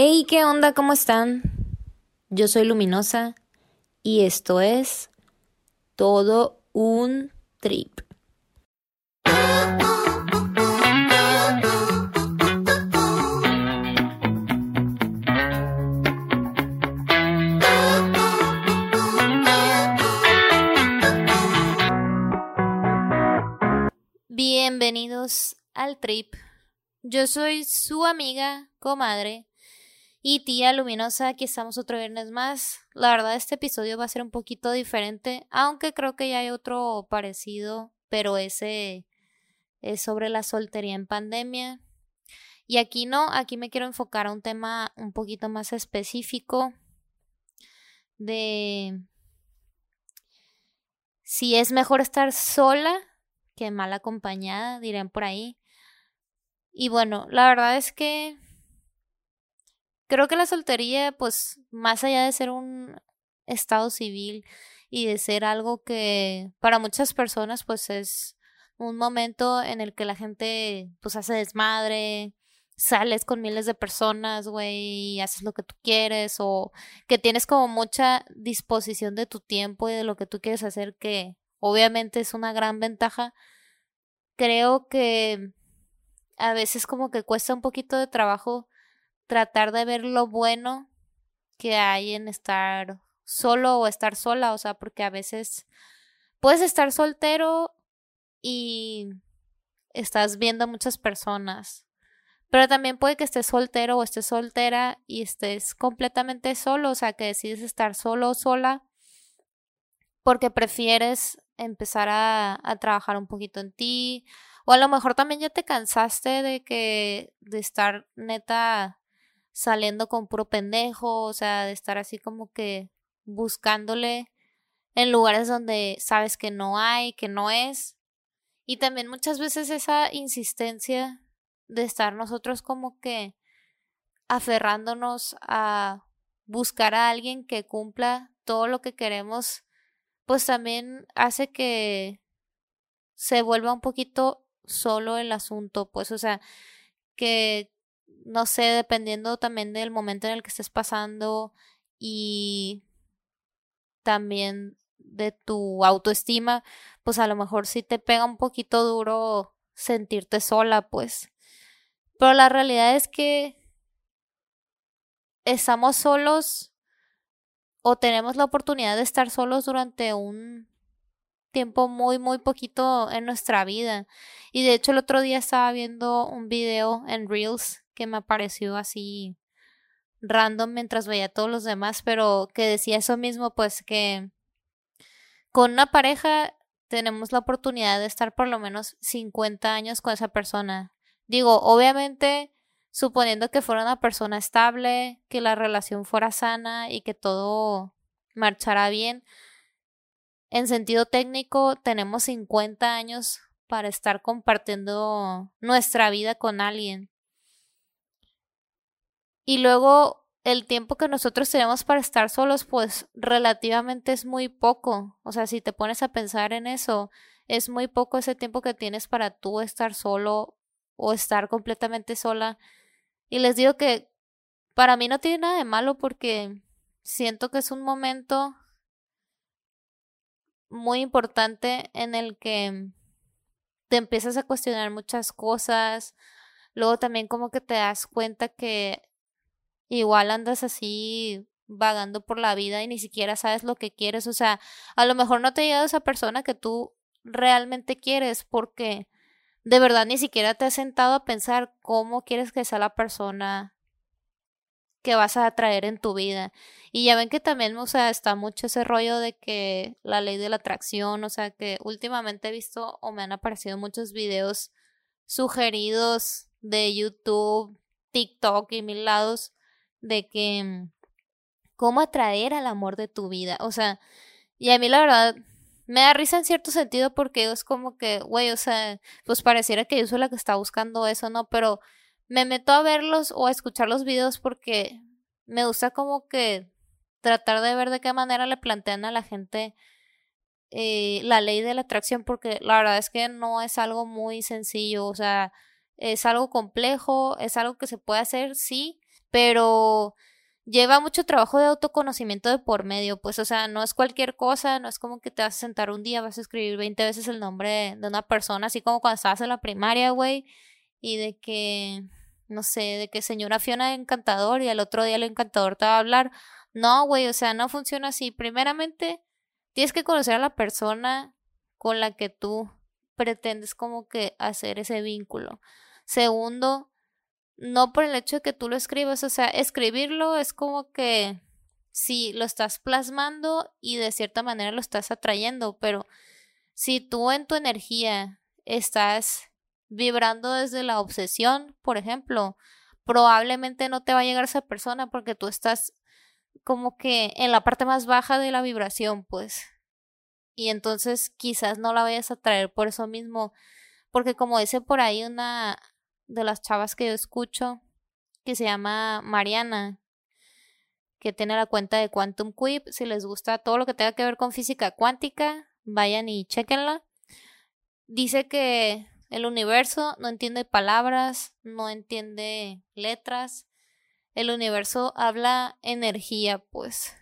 Hey, ¿qué onda? ¿Cómo están? Yo soy Luminosa y esto es todo un trip. Bienvenidos al trip. Yo soy su amiga, comadre y tía luminosa, aquí estamos otro viernes más. La verdad, este episodio va a ser un poquito diferente, aunque creo que ya hay otro parecido, pero ese es sobre la soltería en pandemia. Y aquí no, aquí me quiero enfocar a un tema un poquito más específico de si es mejor estar sola que mal acompañada, dirían por ahí. Y bueno, la verdad es que creo que la soltería, pues, más allá de ser un estado civil y de ser algo que para muchas personas, pues, es un momento en el que la gente, pues, hace desmadre, sales con miles de personas, güey, y haces lo que tú quieres, o que tienes como mucha disposición de tu tiempo y de lo que tú quieres hacer, que obviamente es una gran ventaja. Creo que a veces como que cuesta un poquito de trabajo tratar de ver lo bueno que hay en estar solo o estar sola, o sea, porque a veces puedes estar soltero y estás viendo muchas personas, pero también puede que estés soltero o estés soltera y estés completamente solo, o sea, que decides estar solo o sola porque prefieres empezar a, a trabajar un poquito en ti, o a lo mejor también ya te cansaste de que, de estar neta saliendo con puro pendejo, o sea, de estar así como que buscándole en lugares donde sabes que no hay, que no es. Y también muchas veces esa insistencia de estar nosotros como que aferrándonos a buscar a alguien que cumpla todo lo que queremos, pues también hace que se vuelva un poquito solo el asunto, pues, o sea, que no sé, dependiendo también del momento en el que estés pasando y también de tu autoestima, pues a lo mejor sí te pega un poquito duro sentirte sola, pues. Pero la realidad es que estamos solos o tenemos la oportunidad de estar solos durante un tiempo muy, muy poquito en nuestra vida. Y de hecho el otro día estaba viendo un video en Reels que me apareció así random mientras veía a todos los demás, pero que decía eso mismo, pues que con una pareja tenemos la oportunidad de estar por lo menos 50 años con esa persona. Digo, obviamente, suponiendo que fuera una persona estable, que la relación fuera sana y que todo marchara bien, en sentido técnico tenemos 50 años para estar compartiendo nuestra vida con alguien. Y luego el tiempo que nosotros tenemos para estar solos, pues relativamente es muy poco. O sea, si te pones a pensar en eso, es muy poco ese tiempo que tienes para tú estar solo o estar completamente sola. Y les digo que para mí no tiene nada de malo porque siento que es un momento muy importante en el que te empiezas a cuestionar muchas cosas. Luego también como que te das cuenta que igual andas así vagando por la vida y ni siquiera sabes lo que quieres. O sea, a lo mejor no te ha llegado esa persona que tú realmente quieres porque de verdad ni siquiera te has sentado a pensar cómo quieres que sea la persona que vas a atraer en tu vida. Y ya ven que también, o sea, está mucho ese rollo de que la ley de la atracción, o sea, que últimamente he visto o me han aparecido muchos videos sugeridos de YouTube, TikTok y mil lados de que mm, cómo atraer al amor de tu vida. O sea, y a mí la verdad me da risa en cierto sentido porque es como que, güey, o sea, pues pareciera que yo soy la que está buscando eso, ¿no? Pero me meto a verlos o a escuchar los videos porque me gusta como que tratar de ver de qué manera le plantean a la gente eh, la ley de la atracción porque la verdad es que no es algo muy sencillo, o sea, es algo complejo, es algo que se puede hacer, sí, pero lleva mucho trabajo de autoconocimiento de por medio, pues, o sea, no es cualquier cosa, no es como que te vas a sentar un día, vas a escribir 20 veces el nombre de una persona, así como cuando estabas en la primaria, güey, y de que, no sé, de que señora Fiona encantador y al otro día el encantador te va a hablar. No, güey, o sea, no funciona así. Primeramente, tienes que conocer a la persona con la que tú pretendes como que hacer ese vínculo. Segundo, no por el hecho de que tú lo escribas, o sea, escribirlo es como que si lo estás plasmando y de cierta manera lo estás atrayendo, pero si tú en tu energía estás vibrando desde la obsesión, por ejemplo, probablemente no te va a llegar esa persona porque tú estás como que en la parte más baja de la vibración, pues. Y entonces quizás no la vayas a traer por eso mismo, porque como dice por ahí una de las chavas que yo escucho, que se llama Mariana, que tiene la cuenta de Quantum Quip, si les gusta todo lo que tenga que ver con física cuántica, vayan y chequenla. Dice que el universo no entiende palabras, no entiende letras. El universo habla energía, pues.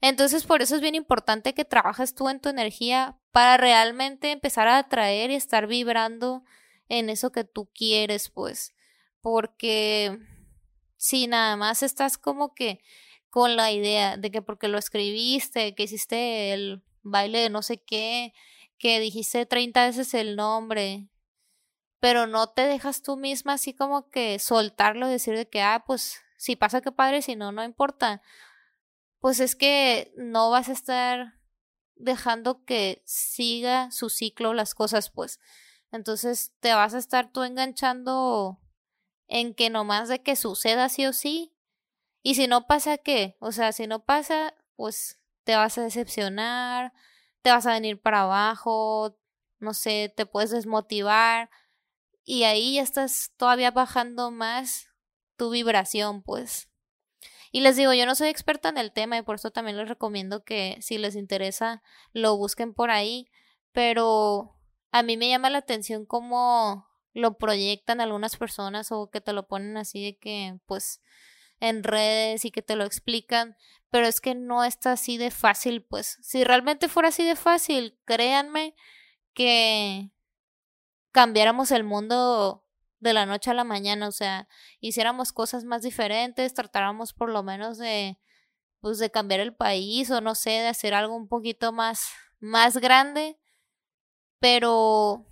Entonces, por eso es bien importante que trabajes tú en tu energía para realmente empezar a atraer y estar vibrando en eso que tú quieres, pues. Porque si nada más estás como que con la idea de que porque lo escribiste, que hiciste el baile de no sé qué, que dijiste 30 veces el nombre, pero no te dejas tú misma así como que soltarlo, decir de que, ah, pues si pasa que padre, si no, no importa. Pues es que no vas a estar dejando que siga su ciclo las cosas, pues. Entonces te vas a estar tú enganchando en que nomás de que suceda sí o sí. Y si no pasa, ¿qué? O sea, si no pasa, pues te vas a decepcionar, te vas a venir para abajo, no sé, te puedes desmotivar y ahí ya estás todavía bajando más tu vibración, pues. Y les digo, yo no soy experta en el tema y por eso también les recomiendo que si les interesa lo busquen por ahí, pero a mí me llama la atención cómo lo proyectan algunas personas o que te lo ponen así de que pues en redes y que te lo explican, pero es que no está así de fácil, pues. Si realmente fuera así de fácil, créanme que cambiáramos el mundo de la noche a la mañana, o sea, hiciéramos cosas más diferentes, tratáramos por lo menos de pues de cambiar el país o no sé, de hacer algo un poquito más más grande, pero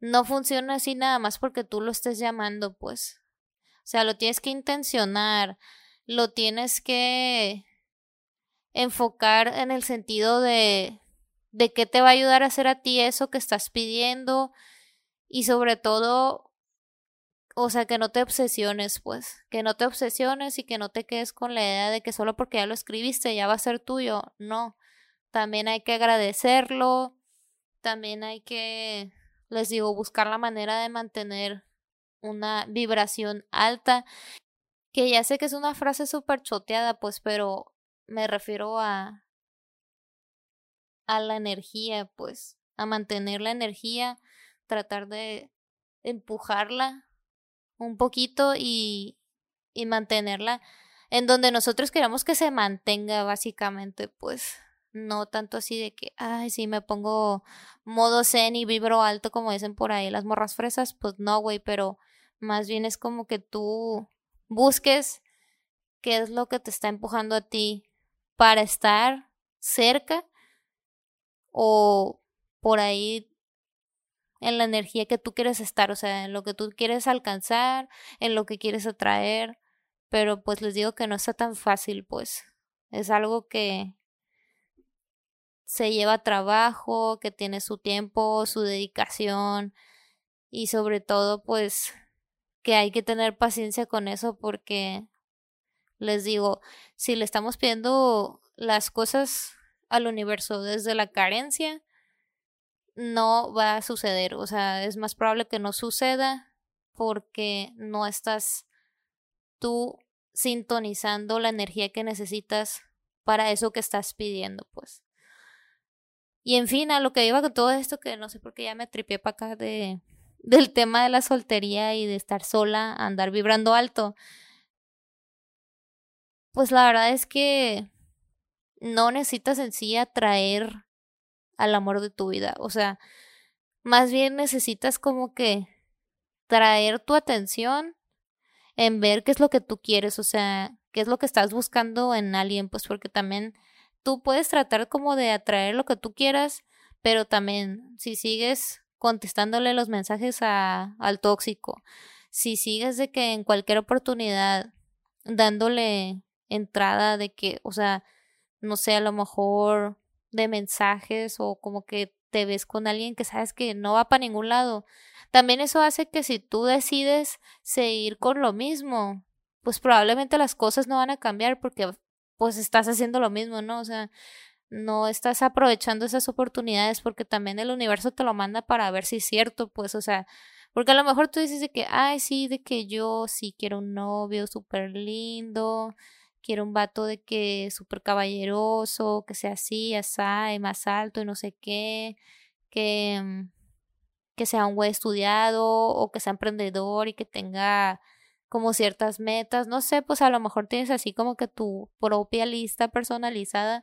no funciona así nada más porque tú lo estés llamando, pues. O sea, lo tienes que intencionar, lo tienes que enfocar en el sentido de de qué te va a ayudar a hacer a ti eso que estás pidiendo y sobre todo, o sea, que no te obsesiones, pues, que no te obsesiones y que no te quedes con la idea de que solo porque ya lo escribiste ya va a ser tuyo, no, también hay que agradecerlo, también hay que, les digo, buscar la manera de mantener una vibración alta, que ya sé que es una frase súper choteada, pues, pero me refiero a a la energía, pues, a mantener la energía, tratar de empujarla un poquito y, y mantenerla en donde nosotros queramos que se mantenga básicamente, pues no tanto así de que, ay, si me pongo modo zen y vibro alto como dicen por ahí las morras fresas, pues no, güey, pero más bien es como que tú busques qué es lo que te está empujando a ti para estar cerca o por ahí en la energía que tú quieres estar, o sea, en lo que tú quieres alcanzar, en lo que quieres atraer, pero pues les digo que no está tan fácil, pues es algo que se lleva trabajo, que tiene su tiempo, su dedicación y sobre todo pues que hay que tener paciencia con eso porque les digo, si le estamos pidiendo las cosas al universo desde la carencia, no va a suceder. O sea, es más probable que no suceda porque no estás tú sintonizando la energía que necesitas para eso que estás pidiendo, pues. Y en fin, a lo que iba con todo esto, que no sé por qué ya me tripié para acá de, del tema de la soltería y de estar sola, andar vibrando alto. pues la verdad es que no necesitas en sí atraer al amor de tu vida. O sea, más bien necesitas como que traer tu atención en ver qué es lo que tú quieres, o sea, qué es lo que estás buscando en alguien, pues porque también tú puedes tratar como de atraer lo que tú quieras, pero también si sigues contestándole los mensajes a, al tóxico, si sigues de que en cualquier oportunidad dándole entrada de que, o sea, no sé, a lo mejor de mensajes o como que te ves con alguien que sabes que no va para ningún lado. También eso hace que si tú decides seguir con lo mismo, pues probablemente las cosas no van a cambiar porque pues estás haciendo lo mismo, ¿no? O sea, no estás aprovechando esas oportunidades porque también el universo te lo manda para ver si es cierto, pues, o sea, porque a lo mejor tú dices de que, ay, sí, de que yo sí quiero un novio súper lindo, quiero un vato de que súper caballeroso, que sea así, así, más alto y no sé qué, que, mm, que sea un güey estudiado o que sea emprendedor y que tenga como ciertas metas, no sé, pues a lo mejor tienes así como que tu propia lista personalizada,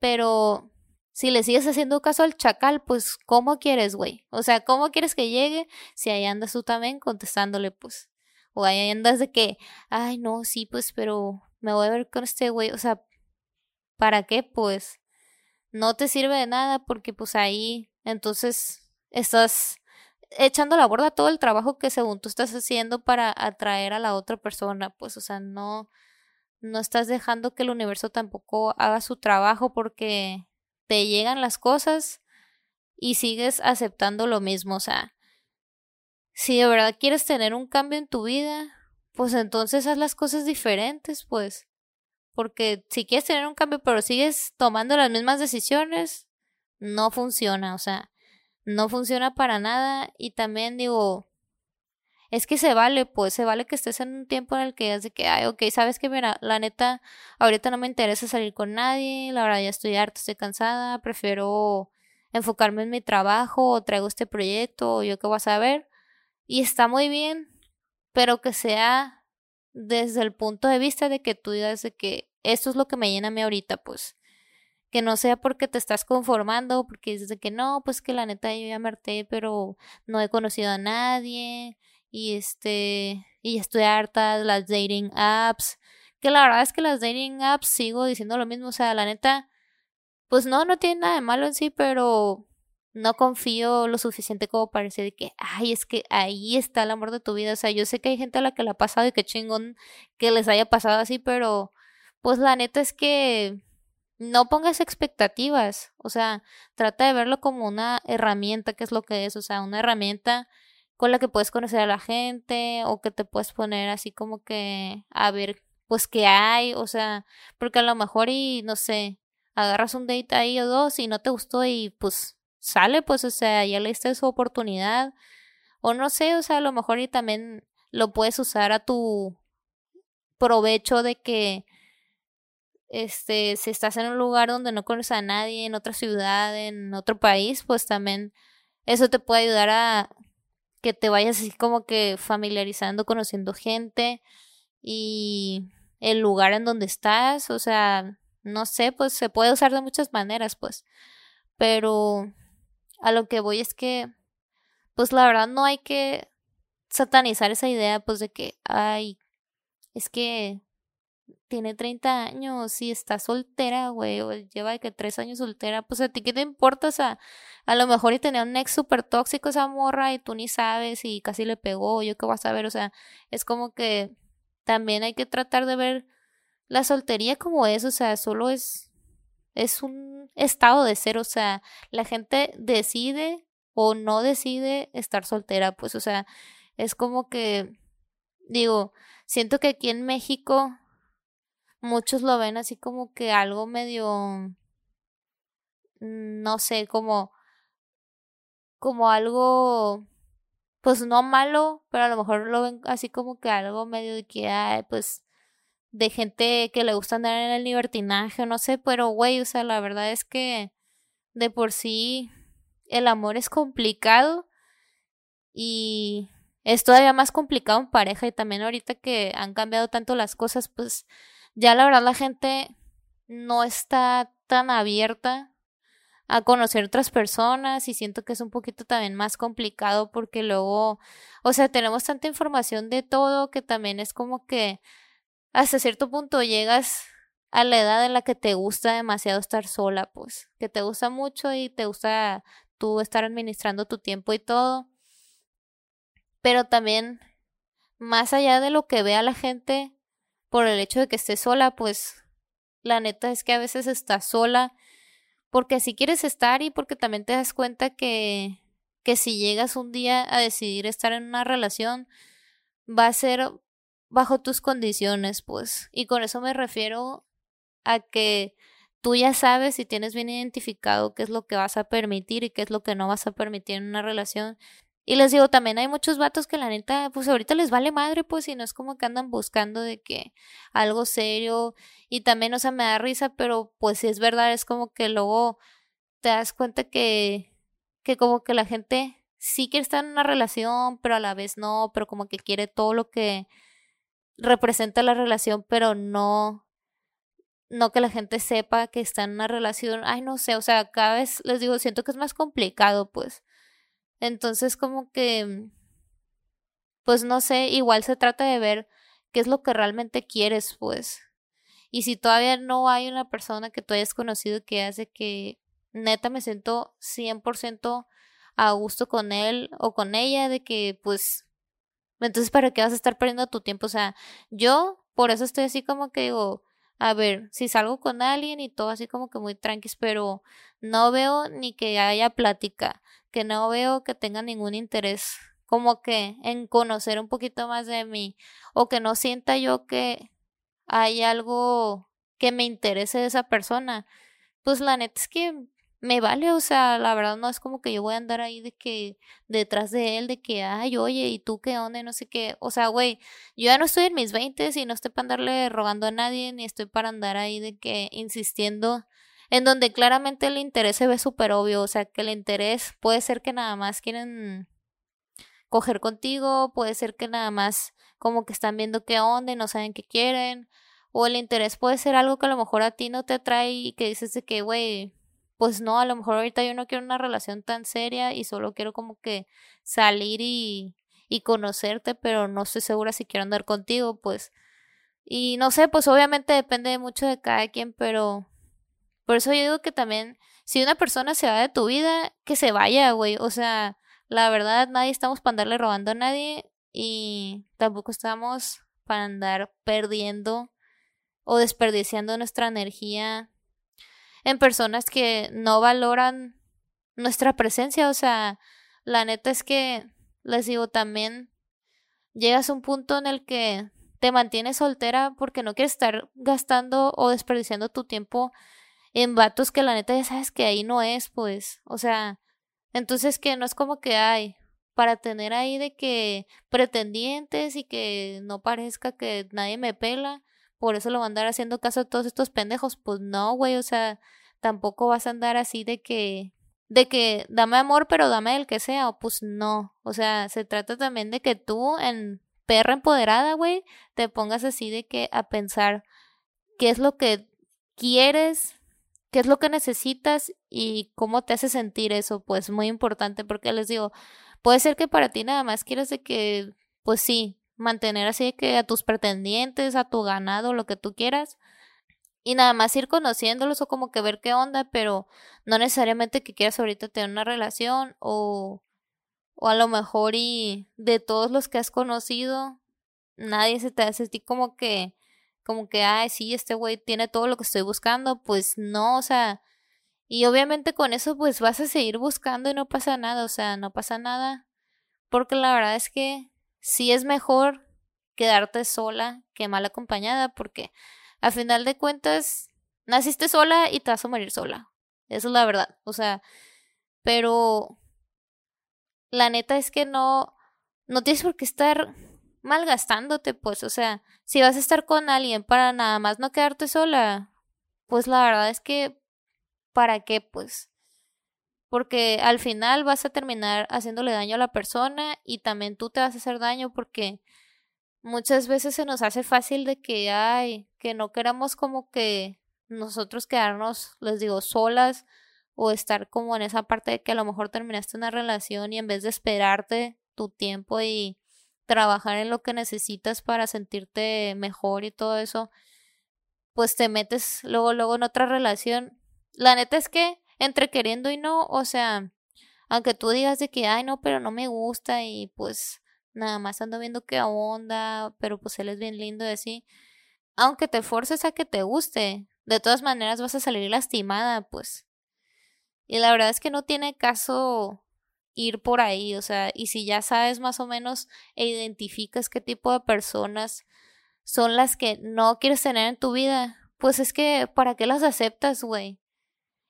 pero si le sigues haciendo caso al chacal, pues ¿cómo quieres, güey? O sea, ¿cómo quieres que llegue si ahí andas tú también contestándole, pues? O ahí andas de que, ay, no, sí, pues, pero me voy a ver con este güey, o sea, ¿para qué? Pues no te sirve de nada porque pues ahí entonces estás echando la borda todo el trabajo que según tú estás haciendo para atraer a la otra persona, pues o sea, no no estás dejando que el universo tampoco haga su trabajo porque te llegan las cosas y sigues aceptando lo mismo, o sea, si de verdad quieres tener un cambio en tu vida, pues entonces haz las cosas diferentes, pues. Porque si quieres tener un cambio pero sigues tomando las mismas decisiones, no funciona, o sea, no funciona para nada y también digo, es que se vale, pues se vale que estés en un tiempo en el que de que, ay, ok, sabes que mira, la neta, ahorita no me interesa salir con nadie, la verdad ya estoy estoy cansada, prefiero enfocarme en mi trabajo, o traigo este proyecto, o yo qué voy a saber, y está muy bien, pero que sea desde el punto de vista de que tú digas de que esto es lo que me llena a mí ahorita, pues que no sea porque te estás conformando, porque dices de que no, pues que la neta yo ya me harté, pero no he conocido a nadie y este y estoy harta de las dating apps, que la verdad es que las dating apps sigo diciendo lo mismo, o sea, la neta pues no no tiene nada de malo en sí, pero no confío lo suficiente como para decir que, ay, es que ahí está el amor de tu vida. O sea, yo sé que hay gente a la que le ha pasado y que chingón que les haya pasado así, pero pues la neta es que no pongas expectativas. O sea, trata de verlo como una herramienta, que es lo que es. O sea, una herramienta con la que puedes conocer a la gente o que te puedes poner así como que a ver, pues qué hay. O sea, porque a lo mejor y no sé, agarras un date ahí o dos y no te gustó y pues sale, pues, o sea, ya le su oportunidad. O no sé, o sea, a lo mejor y también lo puedes usar a tu provecho de que este si estás en un lugar donde no conoces a nadie, en otra ciudad, en otro país, pues también eso te puede ayudar a que te vayas así como que familiarizando, conociendo gente y el lugar en donde estás, o sea, no sé, pues se puede usar de muchas maneras, pues. Pero a lo que voy es que, pues la verdad no hay que satanizar esa idea, pues de que, ay, es que tiene 30 años y está soltera, güey, o lleva de que tres años soltera, pues a ti qué te importa, o sea, a lo mejor y tenía un ex súper tóxico esa morra y tú ni sabes y casi le pegó, yo qué vas a ver, o sea, es como que también hay que tratar de ver la soltería como es, o sea, solo es es un estado de ser, o sea, la gente decide o no decide estar soltera, pues, o sea, es como que, digo, siento que aquí en México muchos lo ven así como que algo medio, no sé, como, como algo, pues no malo, pero a lo mejor lo ven así como que algo medio de que, ay, pues, de gente que le gusta andar en el libertinaje, no sé, pero güey, o sea, la verdad es que de por sí el amor es complicado y es todavía más complicado en pareja y también ahorita que han cambiado tanto las cosas, pues ya la verdad la gente no está tan abierta a conocer otras personas y siento que es un poquito también más complicado porque luego, o sea, tenemos tanta información de todo que también es como que hasta cierto punto llegas a la edad en la que te gusta demasiado estar sola, pues, que te gusta mucho y te gusta tú estar administrando tu tiempo y todo. Pero también, más allá de lo que vea la gente por el hecho de que esté sola, pues la neta es que a veces estás sola porque así quieres estar y porque también te das cuenta que, que si llegas un día a decidir estar en una relación, va a ser bajo tus condiciones, pues. Y con eso me refiero a que tú ya sabes y tienes bien identificado qué es lo que vas a permitir y qué es lo que no vas a permitir en una relación. Y les digo, también hay muchos vatos que la neta, pues ahorita les vale madre, pues, y no es como que andan buscando de que algo serio. Y también, o sea, me da risa, pero pues si es verdad, es como que luego te das cuenta que, que como que la gente sí quiere estar en una relación, pero a la vez no, pero como que quiere todo lo que representa la relación, pero no, no que la gente sepa que está en una relación. Ay, no sé, o sea, cada vez les digo, siento que es más complicado, pues entonces como que, pues no sé, igual se trata de ver qué es lo que realmente quieres, pues. Y si todavía no hay una persona que tú hayas conocido que hace que neta me siento 100% a gusto con él o con ella, de que pues, entonces para qué vas a estar perdiendo tu tiempo, o sea, yo por eso estoy así como que digo, a ver, si salgo con alguien y todo así como que muy tranqui, pero no veo ni que haya plática, que no veo que tenga ningún interés como que en conocer un poquito más de mí o que no sienta yo que hay algo que me interese de esa persona, pues la neta es que me vale, o sea, la verdad no es como que yo voy a andar ahí de que detrás de él, de que, ay, oye, ¿y tú qué onda? No sé qué, o sea, güey, yo ya no estoy en mis veintes y no estoy para andarle rogando a nadie, ni estoy para andar ahí de que insistiendo en donde claramente el interés se ve súper obvio, o sea, que el interés puede ser que nada más quieren coger contigo, puede ser que nada más como que están viendo qué onda y no saben qué quieren, o el interés puede ser algo que a lo mejor a ti no te atrae y que dices de que, güey, pues no, a lo mejor ahorita yo no quiero una relación tan seria y solo quiero como que salir y, y conocerte, pero no estoy segura si quiero andar contigo, pues. Y no sé, pues obviamente depende mucho de cada quien, pero por eso yo digo que también, si una persona se va de tu vida, que se vaya, güey. O sea, la verdad, nadie estamos para andarle robando a nadie y tampoco estamos para andar perdiendo o desperdiciando nuestra energía en personas que no valoran nuestra presencia. O sea, la neta es que, les digo, también llegas a un punto en el que te mantienes soltera porque no quieres estar gastando o desperdiciando tu tiempo en vatos que la neta ya sabes que ahí no es, pues, o sea, entonces que no es como que hay para tener ahí de que pretendientes y que no parezca que nadie me pela, por eso lo va a andar haciendo caso a todos estos pendejos, pues no, güey, o sea, tampoco vas a andar así de que de que dame amor, pero dame el que sea, o pues no, o sea, se trata también de que tú en perra empoderada, güey, te pongas así de que a pensar qué es lo que quieres qué es lo que necesitas y cómo te hace sentir eso, pues muy importante porque les digo, puede ser que para ti nada más quieras de que, pues sí, mantener así que a tus pretendientes, a tu ganado, lo que tú quieras, y nada más ir conociéndolos o como que ver qué onda, pero no necesariamente que quieras ahorita tener una relación o, o a lo mejor y de todos los que has conocido, nadie se te hace así como que como que, ay, sí, este güey tiene todo lo que estoy buscando, pues no, o sea, y obviamente con eso pues vas a seguir buscando y no pasa nada, o sea, no pasa nada, porque la verdad es que sí es mejor quedarte sola que mal acompañada, porque a final de cuentas naciste sola y te vas a morir sola, eso es la verdad, o sea, pero la neta es que no, no tienes por qué estar malgastándote, pues, o sea, si vas a estar con alguien para nada más no quedarte sola, pues la verdad es que, ¿para qué, pues? porque al final vas a terminar haciéndole daño a la persona y también tú te vas a hacer daño porque muchas veces se nos hace fácil de que ay, que no queramos como que nosotros quedarnos, les digo, solas o estar como en esa parte de que a lo mejor terminaste una relación y en vez de esperarte tu tiempo y trabajar en lo que necesitas para sentirte mejor y todo eso, pues te metes luego, luego en otra relación. La neta es que entre queriendo y no, o sea, aunque tú digas de que, ay, no, pero no me gusta y pues nada más ando viendo qué onda, pero pues él es bien lindo y así, aunque te forces a que te guste, de todas maneras vas a salir lastimada, pues. Y la verdad es que no tiene caso ir por ahí, o sea, y si ya sabes más o menos e identificas qué tipo de personas son las que no quieres tener en tu vida, pues es que, ¿para qué las aceptas, güey?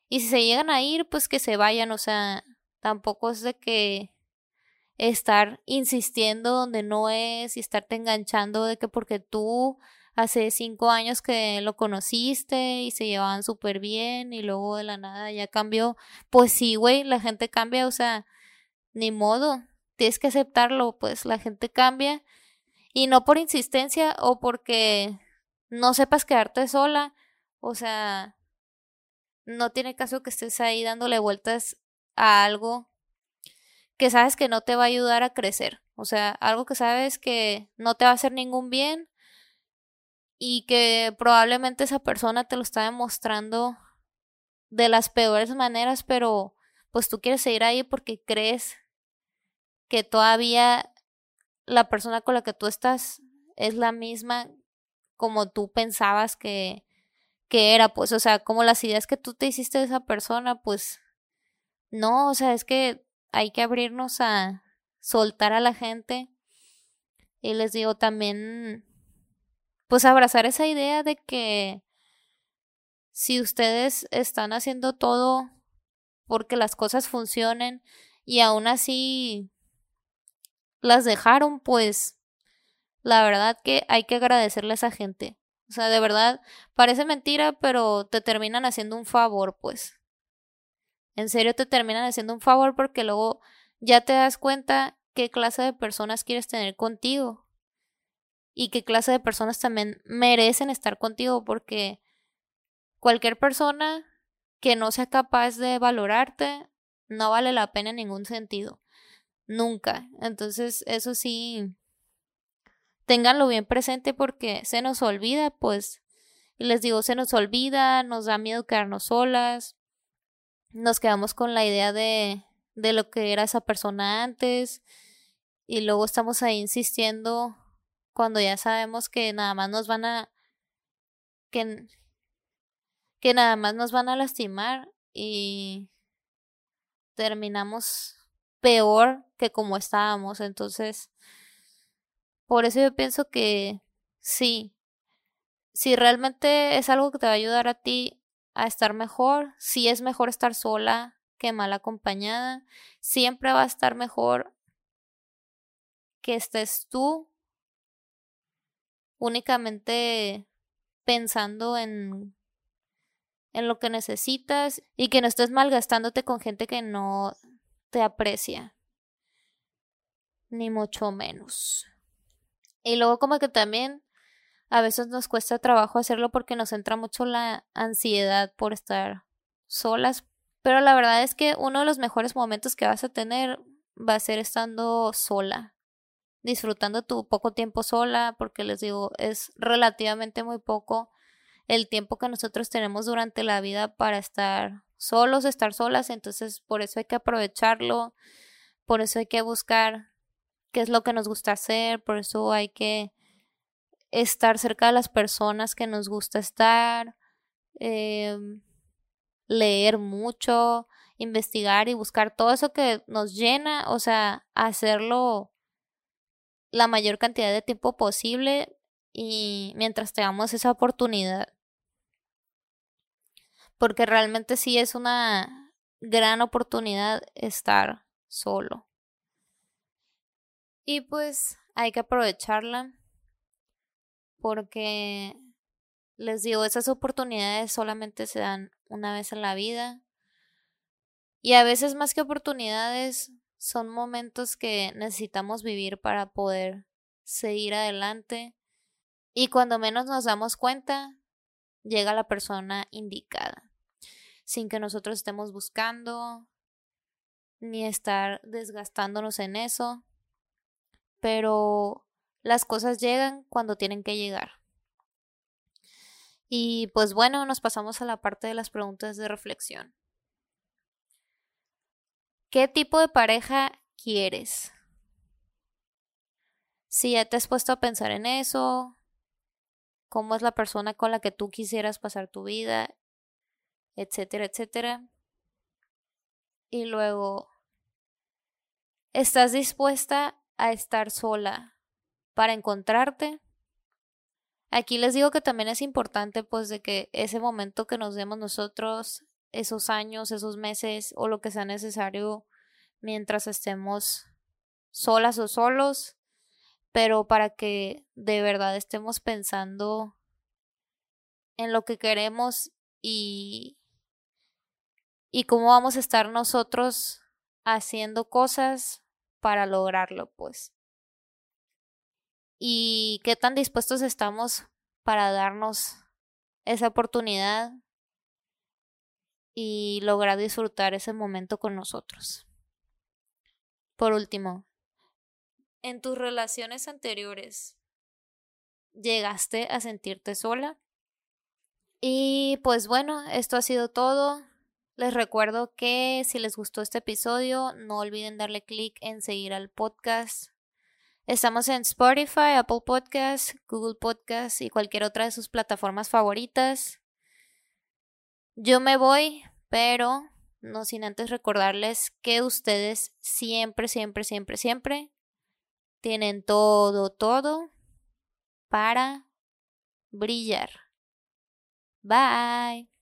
Y si se llegan a ir, pues que se vayan, o sea, tampoco es de que estar insistiendo donde no es y estarte enganchando de que porque tú hace cinco años que lo conociste y se llevaban súper bien y luego de la nada ya cambió. Pues sí, güey, la gente cambia, o sea, ni modo, tienes que aceptarlo, pues la gente cambia y no por insistencia o porque no sepas quedarte sola, o sea, no tiene caso que estés ahí dándole vueltas a algo que sabes que no te va a ayudar a crecer. O sea, algo que sabes que no te va a hacer ningún bien y que probablemente esa persona te lo está demostrando de las peores maneras, pero pues tú quieres seguir ahí porque crees que todavía la persona con la que tú estás es la misma como tú pensabas que, que era, pues, o sea, como las ideas que tú te hiciste de esa persona, pues, no, o sea, es que hay que abrirnos a soltar a la gente. Y les digo también, pues abrazar esa idea de que si ustedes están haciendo todo porque las cosas funcionen y aún así las dejaron, pues la verdad que hay que agradecerle a esa gente. O sea, de verdad, parece mentira, pero te terminan haciendo un favor, pues. En serio te terminan haciendo un favor porque luego ya te das cuenta qué clase de personas quieres tener contigo. Y qué clase de personas también merecen estar contigo porque cualquier persona que no sea capaz de valorarte no vale la pena en ningún sentido. Nunca. Entonces, eso sí, ténganlo bien presente porque se nos olvida, pues, y les digo, se nos olvida, nos da miedo quedarnos solas, nos quedamos con la idea de, de lo que era esa persona antes y luego estamos ahí insistiendo cuando ya sabemos que nada más nos van a que, que nada más nos van a lastimar y terminamos peor que como estábamos entonces por eso yo pienso que sí, si realmente es algo que te va a ayudar a ti a estar mejor, si es mejor estar sola que mal acompañada, siempre va a estar mejor que estés tú únicamente pensando en en lo que necesitas y que no estés malgastándote con gente que no te aprecia ni mucho menos. Y luego como que también a veces nos cuesta trabajo hacerlo porque nos entra mucho la ansiedad por estar solas. Pero la verdad es que uno de los mejores momentos que vas a tener va a ser estando sola, disfrutando tu poco tiempo sola, porque les digo, es relativamente muy poco el tiempo que nosotros tenemos durante la vida para estar solos, estar solas, entonces por eso hay que aprovecharlo, por eso hay que buscar qué es lo que nos gusta hacer, por eso hay que estar cerca de las personas que nos gusta estar, em, leer mucho, investigar y buscar todo eso que nos llena, o sea, hacerlo la mayor cantidad de tiempo posible y mientras tengamos esa oportunidad. Porque realmente sí es una gran oportunidad estar solo. Y pues hay que aprovecharla porque les digo, esas oportunidades solamente se dan una vez en la vida Y a veces más que oportunidades, son momentos que necesitamos vivir para poder seguir adelante. Y cuando menos nos damos cuenta, llega la persona indicada, sin que nosotros estemos buscando ni estar desgastándonos en eso. Pero las cosas llegan cuando tienen que llegar. Y pues bueno, nos pasamos a la parte de las preguntas de reflexión. ¿Qué tipo de pareja quieres? Si ya te has puesto a pensar en eso, cómo es la persona con la que tú quisieras pasar tu vida, etcétera, etcétera. Y luego, ¿estás dispuesta a estar sola para encontrarte? Aquí les digo que también es importante pues de que ese momento que nos demos nosotros, esos años, esos meses o lo que sea necesario mientras estemos solas o solos, pero para que de verdad estemos pensando en lo que queremos y, y cómo vamos a estar nosotros haciendo cosas para lograrlo, pues. Y qué tan dispuestos estamos para darnos esa oportunidad y lograr disfrutar ese momento con nosotros. Por último, en tus relaciones anteriores llegaste a sentirte sola. Y pues bueno, esto ha sido todo. Les recuerdo que si les gustó este episodio, no olviden darle clic en seguir al podcast. Estamos en Spotify, Apple Podcasts, Google Podcasts y cualquier otra de sus plataformas favoritas. Yo me voy, pero no sin antes recordarles que ustedes siempre, siempre, siempre, siempre tienen todo, todo para brillar. Bye.